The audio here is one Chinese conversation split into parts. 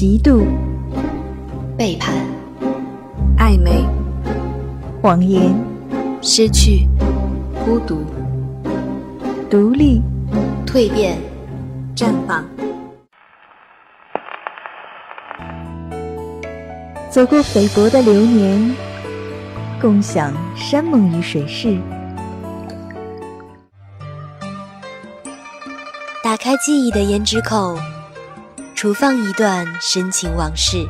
嫉妒、背叛、暧昧、谎言、失去、孤独、独立、蜕变、绽放。走过菲薄的流年，共享山盟与水誓。打开记忆的胭脂扣，储放一段深情往事。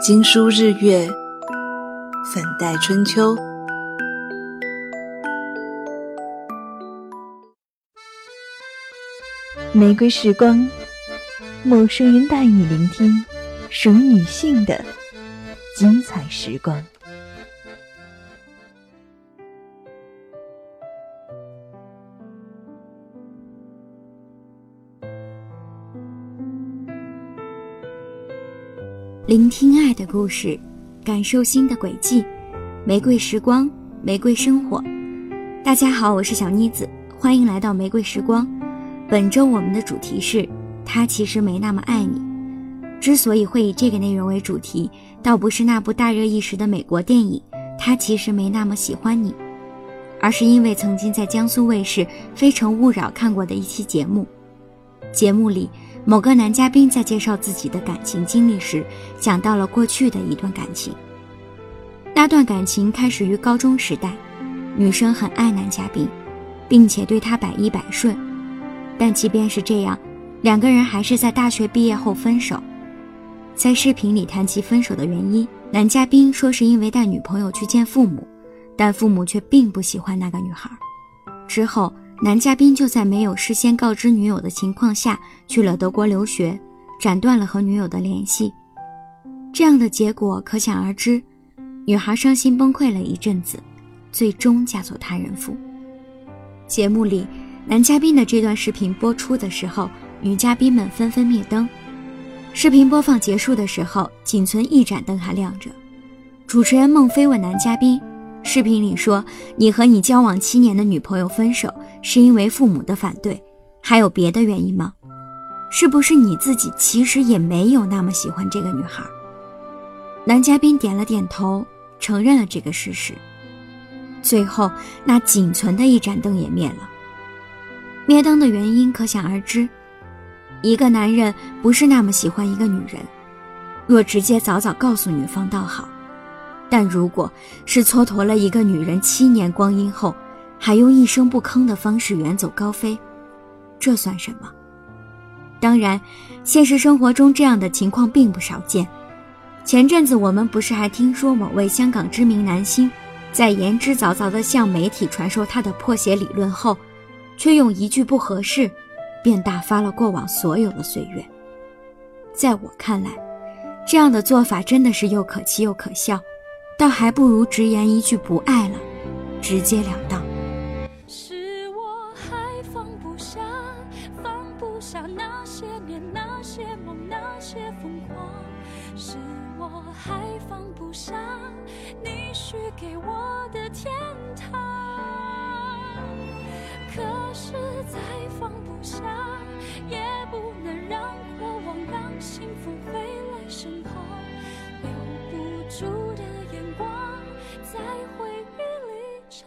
经书日月，粉黛春秋。玫瑰时光，陌生人带你聆听属于女性的精彩时光。聆听爱的故事，感受心的轨迹。玫瑰时光，玫瑰生活。大家好，我是小妮子，欢迎来到玫瑰时光。本周我们的主题是他其实没那么爱你。之所以会以这个内容为主题，倒不是那部大热一时的美国电影《他其实没那么喜欢你》，而是因为曾经在江苏卫视《非诚勿扰》看过的一期节目。节目里。某个男嘉宾在介绍自己的感情经历时，讲到了过去的一段感情。那段感情开始于高中时代，女生很爱男嘉宾，并且对他百依百顺。但即便是这样，两个人还是在大学毕业后分手。在视频里谈及分手的原因，男嘉宾说是因为带女朋友去见父母，但父母却并不喜欢那个女孩。之后。男嘉宾就在没有事先告知女友的情况下去了德国留学，斩断了和女友的联系。这样的结果可想而知，女孩伤心崩溃了一阵子，最终嫁作他人妇。节目里，男嘉宾的这段视频播出的时候，女嘉宾们纷纷灭灯。视频播放结束的时候，仅存一盏灯还亮着。主持人孟非问男嘉宾。视频里说，你和你交往七年的女朋友分手是因为父母的反对，还有别的原因吗？是不是你自己其实也没有那么喜欢这个女孩？男嘉宾点了点头，承认了这个事实。最后，那仅存的一盏灯也灭了。灭灯的原因可想而知，一个男人不是那么喜欢一个女人，若直接早早告诉女方倒好。但如果是蹉跎了一个女人七年光阴后，还用一声不吭的方式远走高飞，这算什么？当然，现实生活中这样的情况并不少见。前阵子我们不是还听说某位香港知名男星，在言之凿凿地向媒体传授他的破鞋理论后，却用一句不合适，便打发了过往所有的岁月。在我看来，这样的做法真的是又可气又可笑。倒还不如直言一句不爱了，直截了当。是我还放不下，放不下那些年那些梦那些疯狂。是我还放不下你许给我的天堂。可是再放不下，也不能让过往让幸福回来身旁，留不住的。在回忆里猖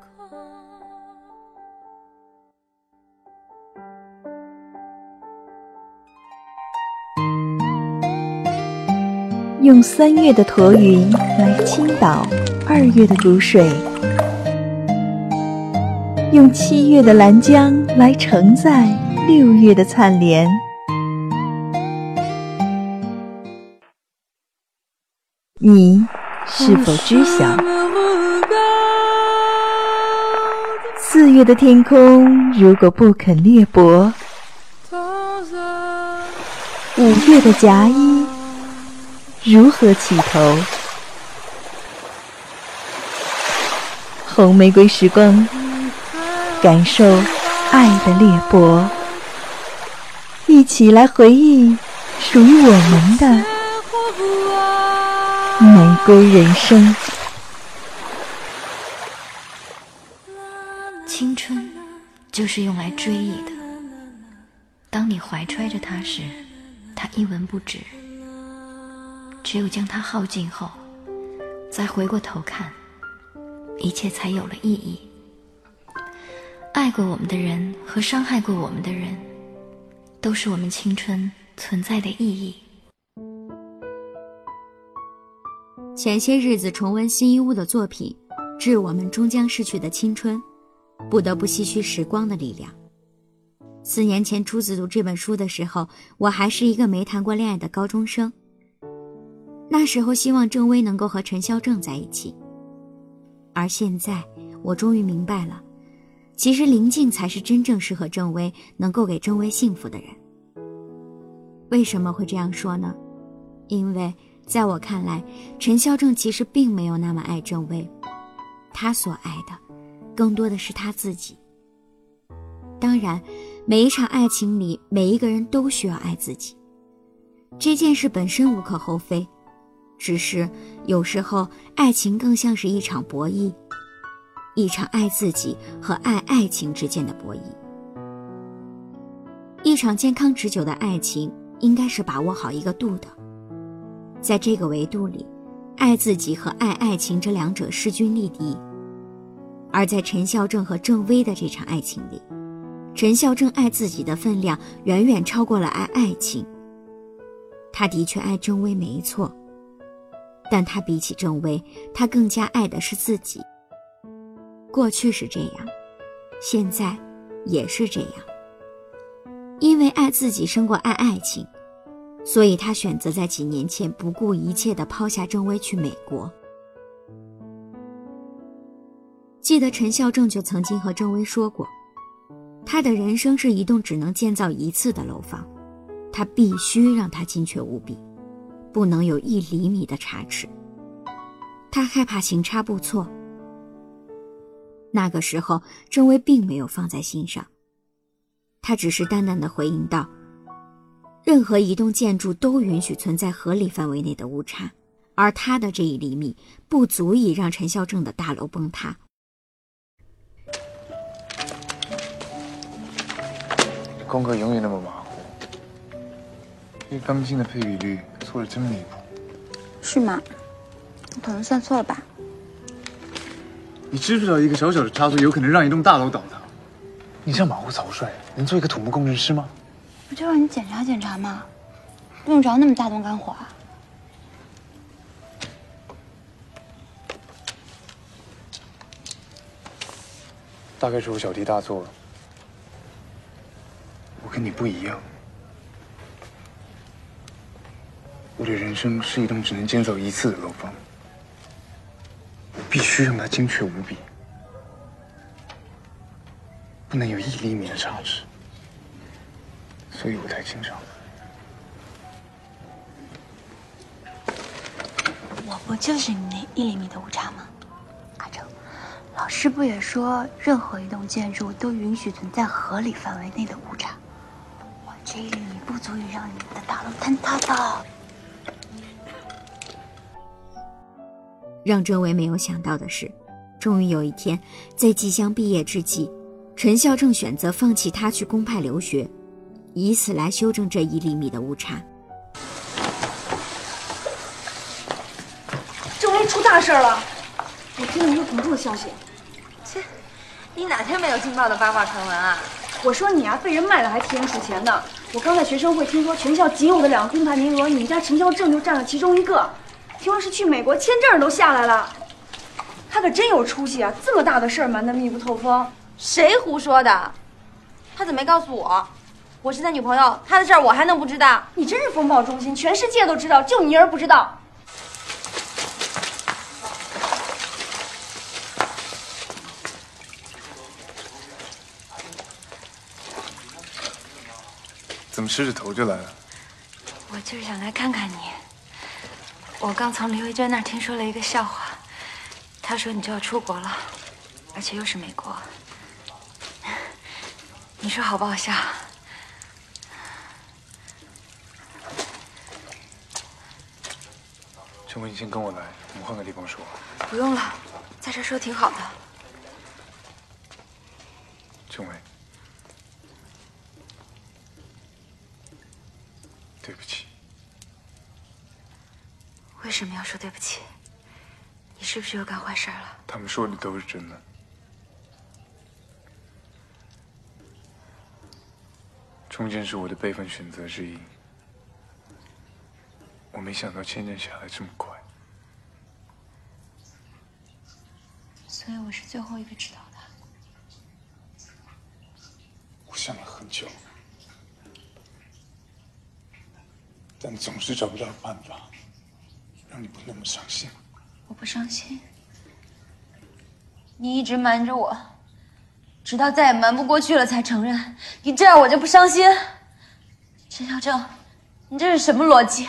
狂。用三月的驼云来倾倒二月的湖水，用七月的兰江来承载六月的灿莲。你是否知晓？四月的天空，如果不肯裂帛；五月的夹衣，如何起头？红玫瑰时光，感受爱的裂帛，一起来回忆属于我们的玫瑰人生。青春就是用来追忆的，当你怀揣着它时，它一文不值；只有将它耗尽后，再回过头看，一切才有了意义。爱过我们的人和伤害过我们的人，都是我们青春存在的意义。前些日子重温新一屋的作品，致我们终将逝去的青春，不得不唏嘘时光的力量。四年前初次读这本书的时候，我还是一个没谈过恋爱的高中生。那时候希望郑薇能够和陈孝正在一起，而现在我终于明白了，其实林静才是真正适合郑薇、能够给郑薇幸福的人。为什么会这样说呢？因为。在我看来，陈孝正其实并没有那么爱郑薇，他所爱的，更多的是他自己。当然，每一场爱情里，每一个人都需要爱自己，这件事本身无可厚非。只是有时候，爱情更像是一场博弈，一场爱自己和爱爱情之间的博弈。一场健康持久的爱情，应该是把握好一个度的。在这个维度里，爱自己和爱爱情这两者势均力敌。而在陈孝正和郑薇的这场爱情里，陈孝正爱自己的分量远远超过了爱爱情。他的确爱郑薇没错，但他比起郑薇，他更加爱的是自己。过去是这样，现在也是这样。因为爱自己胜过爱爱情。所以他选择在几年前不顾一切的抛下郑薇去美国。记得陈孝正就曾经和郑薇说过，他的人生是一栋只能建造一次的楼房，他必须让它精确无比，不能有一厘米的差池。他害怕行差步错。那个时候，郑薇并没有放在心上，他只是淡淡的回应道。任何一栋建筑都允许存在合理范围内的误差，而他的这一厘米不足以让陈孝正的大楼崩塌。功课永远那么马虎，一个钢筋的配比率错的真离谱。是吗？我可能算错了吧。你知不知道一个小小的差错有可能让一栋大楼倒塌？你这样马虎草率，能做一个土木工程师吗？不就让你检查检查吗？用着那么大动肝火啊？大概是我小题大做了。我跟你不一样，我的人生是一栋只能建造一次的楼房，必须让它精确无比，不能有一厘米的差池。所以我太欣赏。我不就是你那一厘米的误差吗？阿成，老师不也说，任何一栋建筑都允许存在合理范围内的误差？我这一厘米不足以让你的大楼坍塌的。让郑维没有想到的是，终于有一天，在即将毕业之际，陈孝正选择放弃他去公派留学。以此来修正这一厘米的误差。郑薇出大事了！我听了一个恐怖的消息。切，你哪天没有劲爆的八卦传闻啊？我说你啊，被人卖了还替人数钱呢。我刚在学生会听说，全校仅有的两个公派名额，你们家陈潇正就占了其中一个。听说是去美国签证都下来了。他可真有出息啊！这么大的事儿瞒得密不透风。谁胡说的？他怎么没告诉我？我是他女朋友，他的事儿我还能不知道？你真是风暴中心，全世界都知道，就你一人不知道。怎么湿着头就来了？我就是想来看看你。我刚从林维娟那儿听说了一个笑话，她说你就要出国了，而且又是美国，你说好不好笑？陈伟，你先跟我来，我们换个地方说。不用了，在这说挺好的。政委，对不起。为什么要说对不起？你是不是又干坏事了？他们说的都是真的。中间是我的辈分选择之一。我没想到签证下来这么快，所以我是最后一个知道的。我想了很久，但总是找不到办法让你不那么伤心。我不伤心，你一直瞒着我，直到再也瞒不过去了才承认。你这样我就不伤心。陈小正，你这是什么逻辑？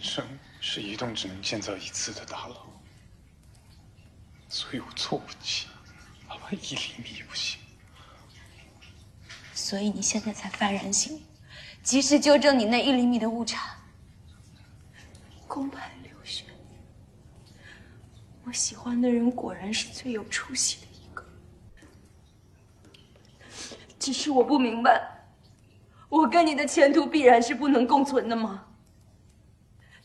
人生是一栋只能建造一次的大楼，所以我错不起，哪怕一厘米也不行。所以你现在才幡然醒悟，及时纠正你那一厘米的误差。宫派留学，我喜欢的人果然是最有出息的一个。只是我不明白，我跟你的前途必然是不能共存的吗？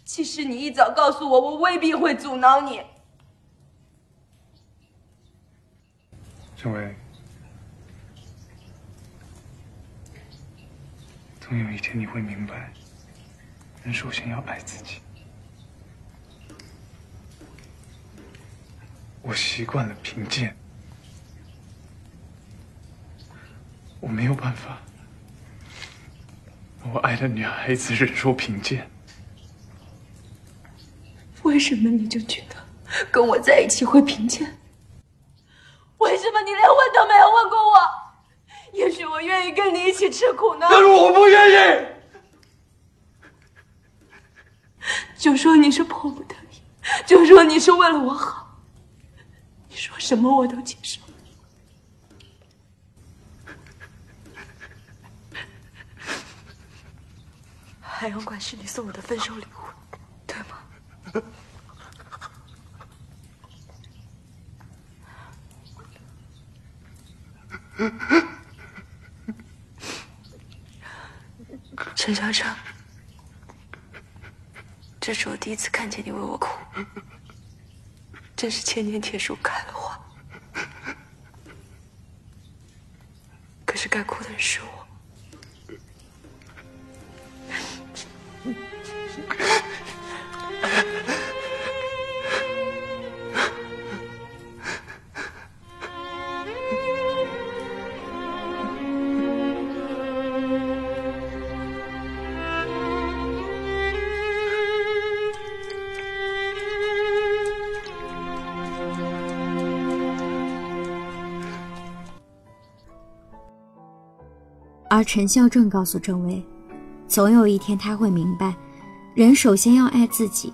其实你一早告诉我，我未必会阻挠你。郑薇，总有一天你会明白，人首先要爱自己。我习惯了贫贱，我没有办法，我爱的女孩子忍受贫贱。为什么你就觉得跟我在一起会贫贱？为什么你连问都没有问过我？也许我愿意跟你一起吃苦呢。但是我不愿意。就说你是迫不得已，就说你是为了我好，你说什么我都接受。海洋馆是你送我的分手礼物？陈小成，这是我第一次看见你为我哭，真是千年铁树开了花。可是该哭的人是我。陈孝正告诉郑薇，总有一天他会明白，人首先要爱自己，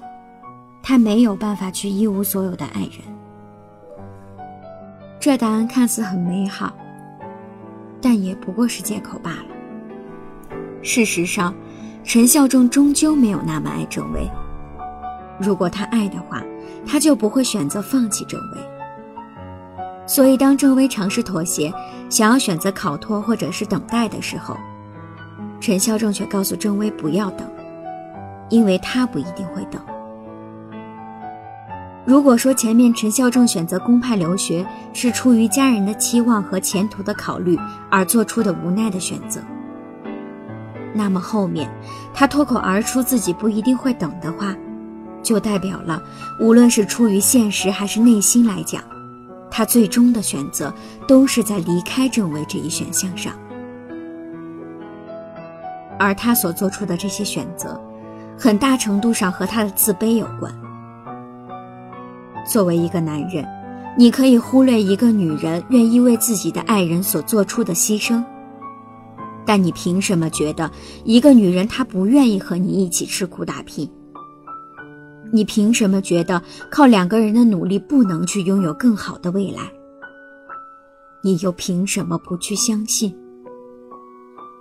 他没有办法去一无所有的爱人。这答案看似很美好，但也不过是借口罢了。事实上，陈孝正终究没有那么爱郑薇。如果他爱的话，他就不会选择放弃郑薇。所以，当郑薇尝试妥协，想要选择考脱或者是等待的时候，陈孝正却告诉郑薇不要等，因为他不一定会等。如果说前面陈孝正选择公派留学是出于家人的期望和前途的考虑而做出的无奈的选择，那么后面他脱口而出自己不一定会等的话，就代表了无论是出于现实还是内心来讲。他最终的选择都是在离开郑薇这一选项上，而他所做出的这些选择，很大程度上和他的自卑有关。作为一个男人，你可以忽略一个女人愿意为自己的爱人所做出的牺牲，但你凭什么觉得一个女人她不愿意和你一起吃苦打拼？你凭什么觉得靠两个人的努力不能去拥有更好的未来？你又凭什么不去相信？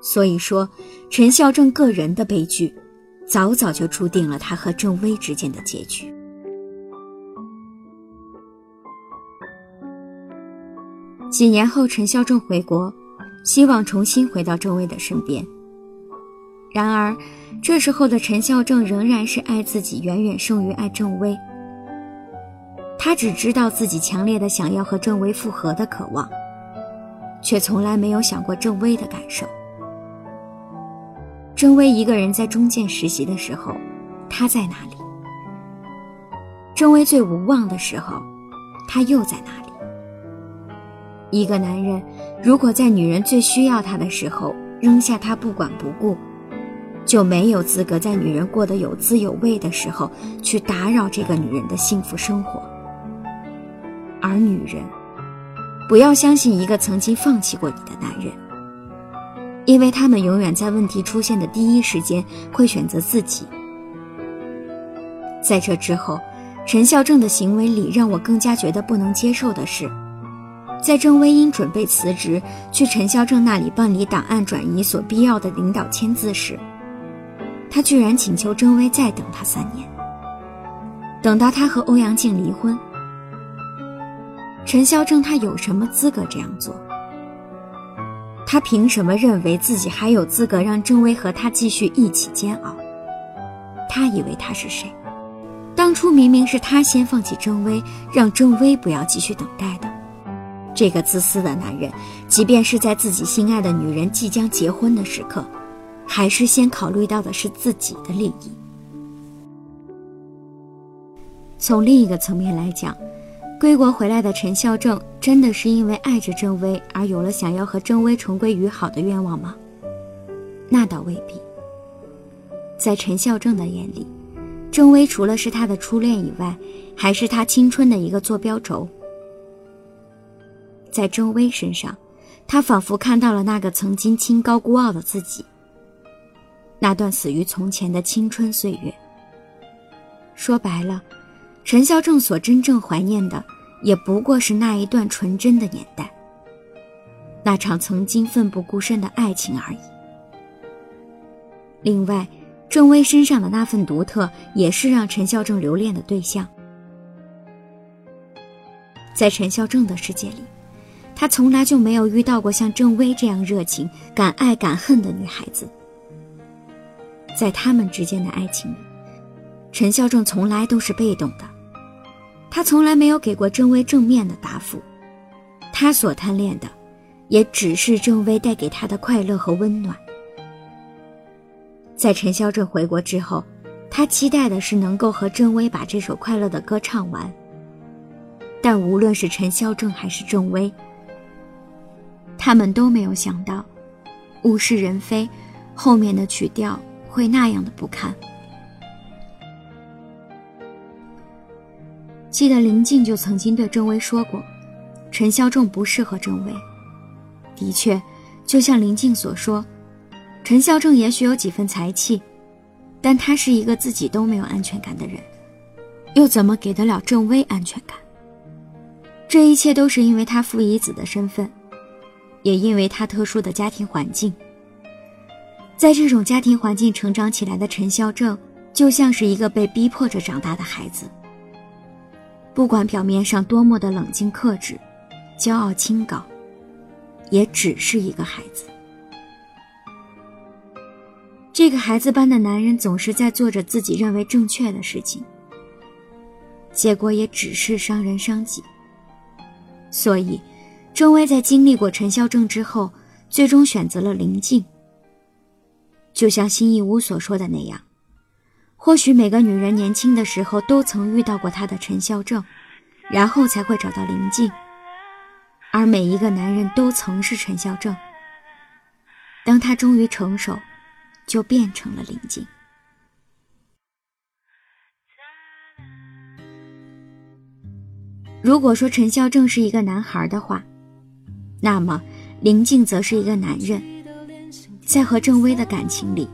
所以说，陈孝正个人的悲剧，早早就注定了他和郑薇之间的结局。几年后，陈孝正回国，希望重新回到郑薇的身边。然而，这时候的陈孝正仍然是爱自己远远胜于爱郑薇。他只知道自己强烈的想要和郑薇复合的渴望，却从来没有想过郑薇的感受。郑薇一个人在中建实习的时候，他在哪里？郑薇最无望的时候，他又在哪里？一个男人如果在女人最需要他的时候扔下她不管不顾，就没有资格在女人过得有滋有味的时候去打扰这个女人的幸福生活。而女人，不要相信一个曾经放弃过你的男人，因为他们永远在问题出现的第一时间会选择自己。在这之后，陈孝正的行为里让我更加觉得不能接受的是，在郑薇英准备辞职去陈孝正那里办理档案转移所必要的领导签字时，他居然请求郑薇再等他三年，等到他和欧阳靖离婚。陈孝正他有什么资格这样做？他凭什么认为自己还有资格让郑薇和他继续一起煎熬？他以为他是谁？当初明明是他先放弃郑薇，让郑薇不要继续等待的。这个自私的男人，即便是在自己心爱的女人即将结婚的时刻，还是先考虑到的是自己的利益。从另一个层面来讲。归国回来的陈孝正，真的是因为爱着郑薇而有了想要和郑薇重归于好的愿望吗？那倒未必。在陈孝正的眼里，郑薇除了是他的初恋以外，还是他青春的一个坐标轴。在郑薇身上，他仿佛看到了那个曾经清高孤傲的自己，那段死于从前的青春岁月。说白了。陈孝正所真正怀念的，也不过是那一段纯真的年代，那场曾经奋不顾身的爱情而已。另外，郑薇身上的那份独特，也是让陈孝正留恋的对象。在陈孝正的世界里，他从来就没有遇到过像郑薇这样热情、敢爱敢恨的女孩子。在他们之间的爱情里，陈孝正从来都是被动的。他从来没有给过郑薇正面的答复，他所贪恋的，也只是郑薇带给他的快乐和温暖。在陈孝正回国之后，他期待的是能够和郑薇把这首快乐的歌唱完。但无论是陈孝正还是郑薇，他们都没有想到，物是人非，后面的曲调会那样的不堪。记得林静就曾经对郑薇说过，陈孝正不适合郑薇。的确，就像林静所说，陈孝正也许有几分才气，但他是一个自己都没有安全感的人，又怎么给得了郑薇安全感？这一切都是因为他父遗子的身份，也因为他特殊的家庭环境。在这种家庭环境成长起来的陈孝正，就像是一个被逼迫着长大的孩子。不管表面上多么的冷静克制、骄傲清高，也只是一个孩子。这个孩子般的男人总是在做着自己认为正确的事情，结果也只是伤人伤己。所以，郑薇在经历过陈孝正之后，最终选择了林静。就像辛义乌所说的那样。或许每个女人年轻的时候都曾遇到过他的陈孝正，然后才会找到林静。而每一个男人都曾是陈孝正，当他终于成熟，就变成了林静。如果说陈孝正是一个男孩的话，那么林静则是一个男人，在和郑薇的感情里，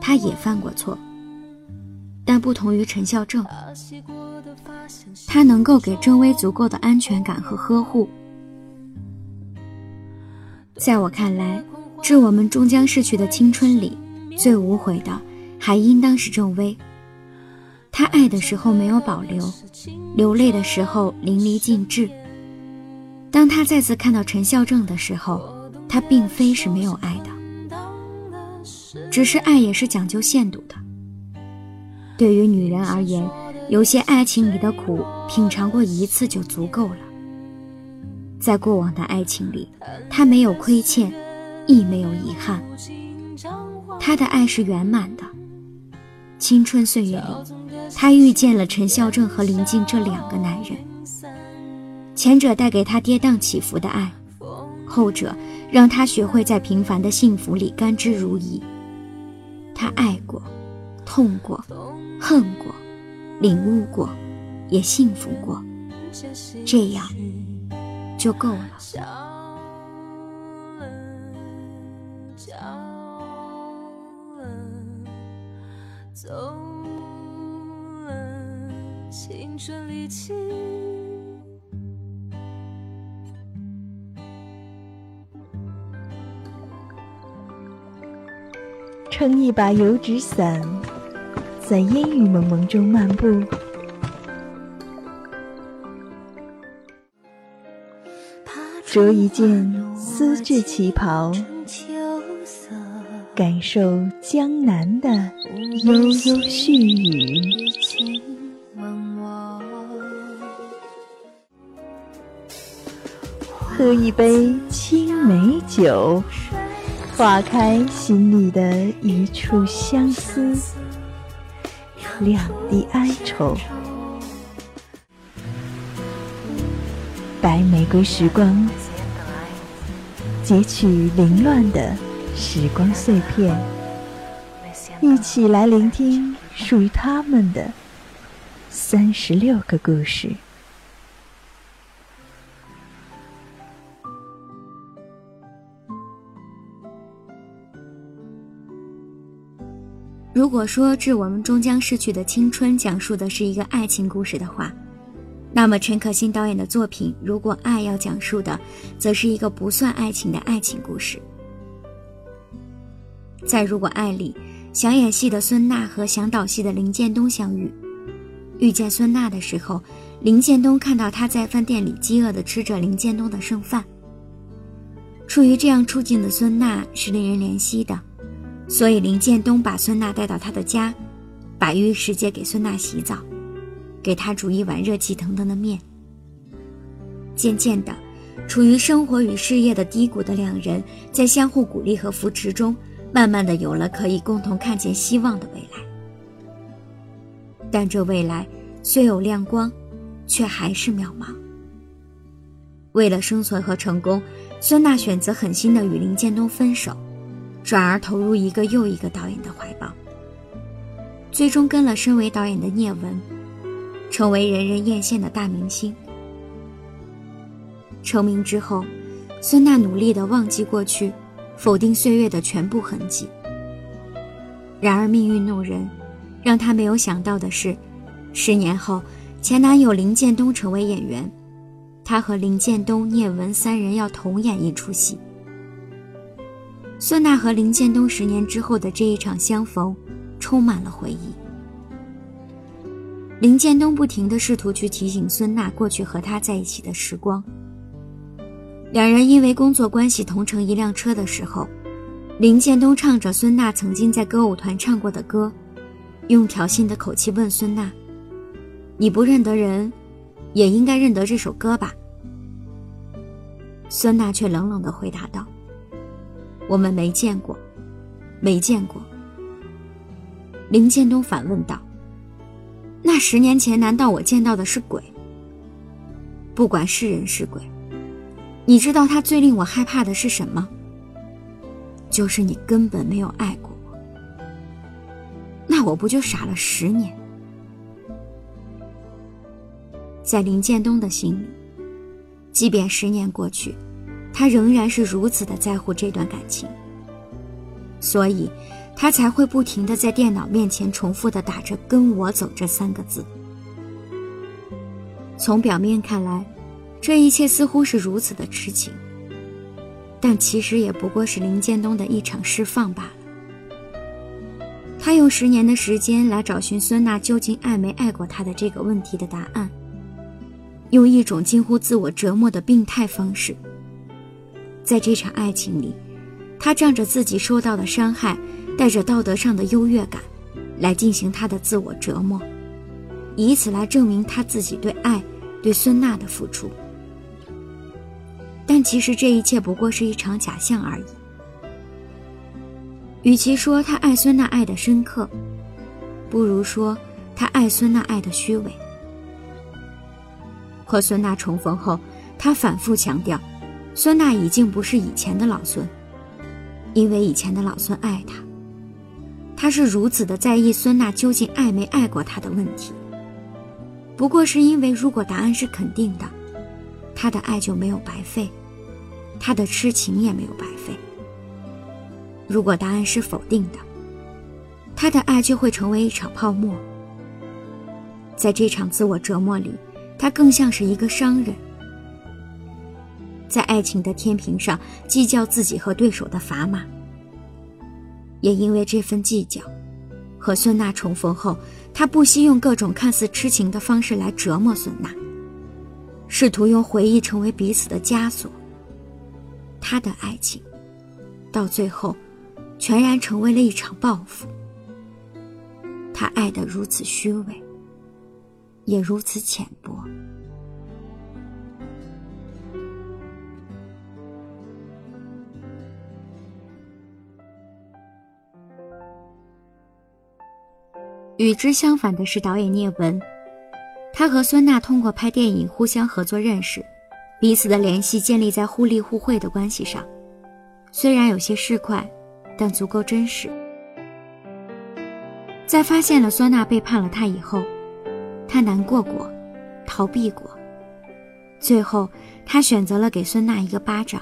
他也犯过错。但不同于陈孝正，他能够给郑薇足够的安全感和呵护。在我看来，致我们终将逝去的青春里，最无悔的，还应当是郑薇。他爱的时候没有保留，流泪的时候淋漓尽致。当他再次看到陈孝正的时候，他并非是没有爱的，只是爱也是讲究限度的。对于女人而言，有些爱情里的苦，品尝过一次就足够了。在过往的爱情里，她没有亏欠，亦没有遗憾。她的爱是圆满的。青春岁月里，她遇见了陈孝正和林静这两个男人。前者带给她跌宕起伏的爱，后者让她学会在平凡的幸福里甘之如饴。他爱过，痛过，恨过，领悟过，也幸福过，这样就够了。青春力气。撑一把油纸伞，在烟雨蒙蒙中漫步，着一件丝质旗袍。感受江南的悠悠细雨，喝一杯青梅酒，化开心里的一处相思，两地哀愁。白玫瑰时光，截取凌乱的。时光碎片，一起来聆听属于他们的三十六个故事。如果说《致我们终将逝去的青春》讲述的是一个爱情故事的话，那么陈可辛导演的作品《如果爱要讲述的》，则是一个不算爱情的爱情故事。在《如果爱》里，想演戏的孙娜和想导戏的林建东相遇。遇见孙娜的时候，林建东看到她在饭店里饥饿地吃着林建东的剩饭。处于这样处境的孙娜是令人怜惜的，所以林建东把孙娜带到他的家，把浴室借给孙娜洗澡，给她煮一碗热气腾腾的面。渐渐的，处于生活与事业的低谷的两人，在相互鼓励和扶持中。慢慢的有了可以共同看见希望的未来，但这未来虽有亮光，却还是渺茫。为了生存和成功，孙娜选择狠心的与林建东分手，转而投入一个又一个导演的怀抱，最终跟了身为导演的聂文，成为人人艳羡的大明星。成名之后，孙娜努力的忘记过去。否定岁月的全部痕迹。然而命运弄人，让她没有想到的是，十年后，前男友林建东成为演员，她和林建东、聂文三人要同演一出戏。孙娜和林建东十年之后的这一场相逢，充满了回忆。林建东不停地试图去提醒孙娜过去和他在一起的时光。两人因为工作关系同乘一辆车的时候，林建东唱着孙娜曾经在歌舞团唱过的歌，用挑衅的口气问孙娜：“你不认得人，也应该认得这首歌吧？”孙娜却冷冷地回答道：“我们没见过，没见过。”林建东反问道：“那十年前难道我见到的是鬼？不管是人是鬼。”你知道他最令我害怕的是什么？就是你根本没有爱过我，那我不就傻了十年？在林建东的心里，即便十年过去，他仍然是如此的在乎这段感情，所以，他才会不停的在电脑面前重复的打着“跟我走”这三个字。从表面看来。这一切似乎是如此的痴情，但其实也不过是林建东的一场释放罢了。他用十年的时间来找寻孙娜究竟爱没爱过他的这个问题的答案，用一种近乎自我折磨的病态方式，在这场爱情里，他仗着自己受到的伤害，带着道德上的优越感，来进行他的自我折磨，以此来证明他自己对爱、对孙娜的付出。但其实这一切不过是一场假象而已。与其说他爱孙娜爱的深刻，不如说他爱孙娜爱的虚伪。和孙娜重逢后，他反复强调，孙娜已经不是以前的老孙，因为以前的老孙爱她。他是如此的在意孙娜究竟爱没爱过他的问题，不过是因为如果答案是肯定的，他的爱就没有白费，他的痴情也没有白费。如果答案是否定的，他的爱就会成为一场泡沫。在这场自我折磨里，他更像是一个商人，在爱情的天平上计较自己和对手的砝码。也因为这份计较，和孙娜重逢后，他不惜用各种看似痴情的方式来折磨孙娜，试图用回忆成为彼此的枷锁。他的爱情，到最后，全然成为了一场报复。他爱得如此虚伪，也如此浅薄。与之相反的是，导演聂文，他和孙娜通过拍电影互相合作认识，彼此的联系建立在互利互惠的关系上，虽然有些市侩，但足够真实。在发现了孙娜背叛了他以后，他难过过，逃避过，最后他选择了给孙娜一个巴掌，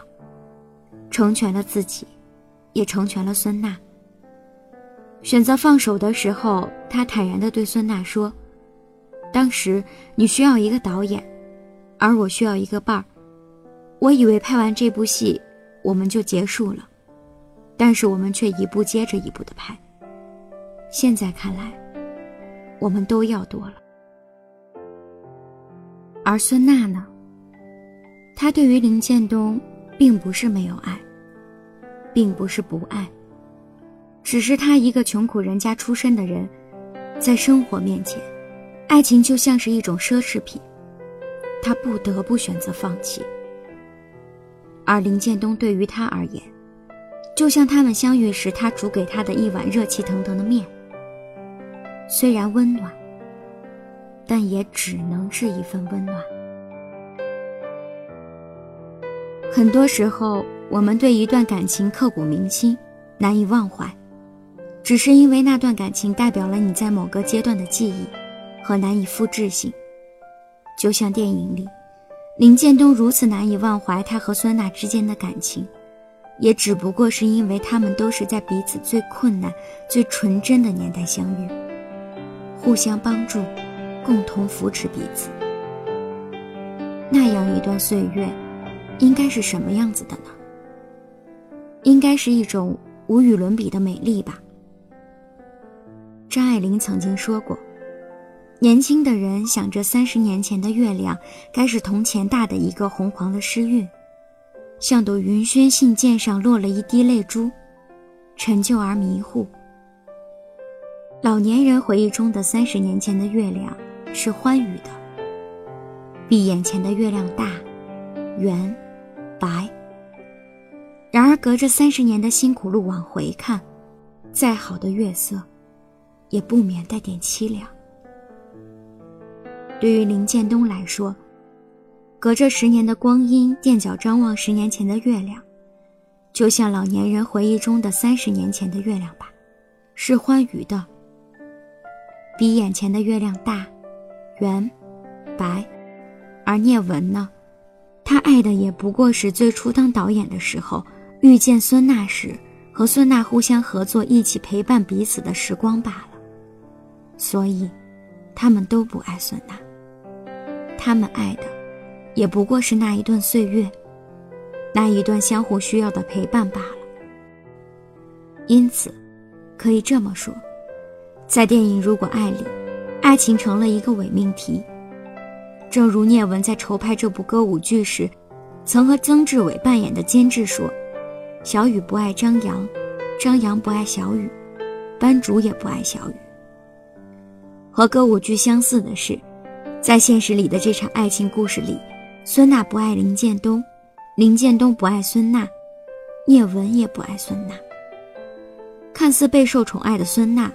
成全了自己，也成全了孙娜。选择放手的时候，他坦然地对孙娜说：“当时你需要一个导演，而我需要一个伴儿。我以为拍完这部戏，我们就结束了，但是我们却一部接着一部的拍。现在看来，我们都要多了。而孙娜呢？她对于林建东，并不是没有爱，并不是不爱。”只是他一个穷苦人家出身的人，在生活面前，爱情就像是一种奢侈品，他不得不选择放弃。而林建东对于他而言，就像他们相遇时他煮给他的一碗热气腾腾的面，虽然温暖，但也只能是一份温暖。很多时候，我们对一段感情刻骨铭心，难以忘怀。只是因为那段感情代表了你在某个阶段的记忆和难以复制性，就像电影里，林建东如此难以忘怀他和孙娜之间的感情，也只不过是因为他们都是在彼此最困难、最纯真的年代相遇，互相帮助，共同扶持彼此。那样一段岁月，应该是什么样子的呢？应该是一种无与伦比的美丽吧。张爱玲曾经说过：“年轻的人想着三十年前的月亮，该是铜钱大的一个红黄的诗韵，像朵云轩信笺上落了一滴泪珠，陈旧而迷糊。老年人回忆中的三十年前的月亮是欢愉的，比眼前的月亮大、圆、白。然而隔着三十年的辛苦路往回看，再好的月色。”也不免带点凄凉。对于林建东来说，隔着十年的光阴，垫脚张望十年前的月亮，就像老年人回忆中的三十年前的月亮吧，是欢愉的，比眼前的月亮大、圆、白。而聂文呢，他爱的也不过是最初当导演的时候遇见孙娜时，和孙娜互相合作，一起陪伴彼此的时光罢了。所以，他们都不爱孙娜。他们爱的，也不过是那一段岁月，那一段相互需要的陪伴罢了。因此，可以这么说，在电影《如果爱》里，爱情成了一个伪命题。正如聂文在筹拍这部歌舞剧时，曾和曾志伟扮演的监制说：“小雨不爱张扬，张扬不爱小雨，班主也不爱小雨。”和歌舞剧相似的是，在现实里的这场爱情故事里，孙娜不爱林建东，林建东不爱孙娜，聂文也不爱孙娜。看似备受宠爱的孙娜，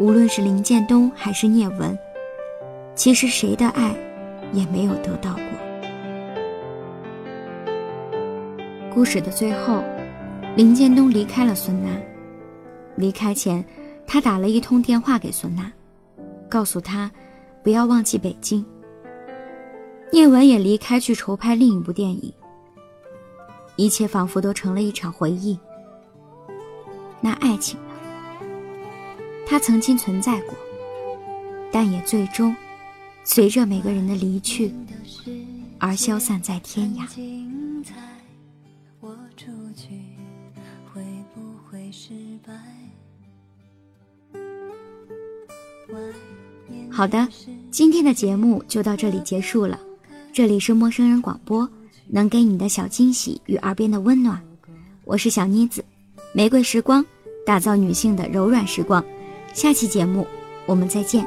无论是林建东还是聂文，其实谁的爱也没有得到过。故事的最后，林建东离开了孙娜。离开前，他打了一通电话给孙娜。告诉他，不要忘记北京。聂文也离开去筹拍另一部电影。一切仿佛都成了一场回忆。那爱情呢？它曾经存在过，但也最终随着每个人的离去而消散在天涯。会失败好的，今天的节目就到这里结束了。这里是陌生人广播，能给你的小惊喜与耳边的温暖。我是小妮子，玫瑰时光，打造女性的柔软时光。下期节目我们再见。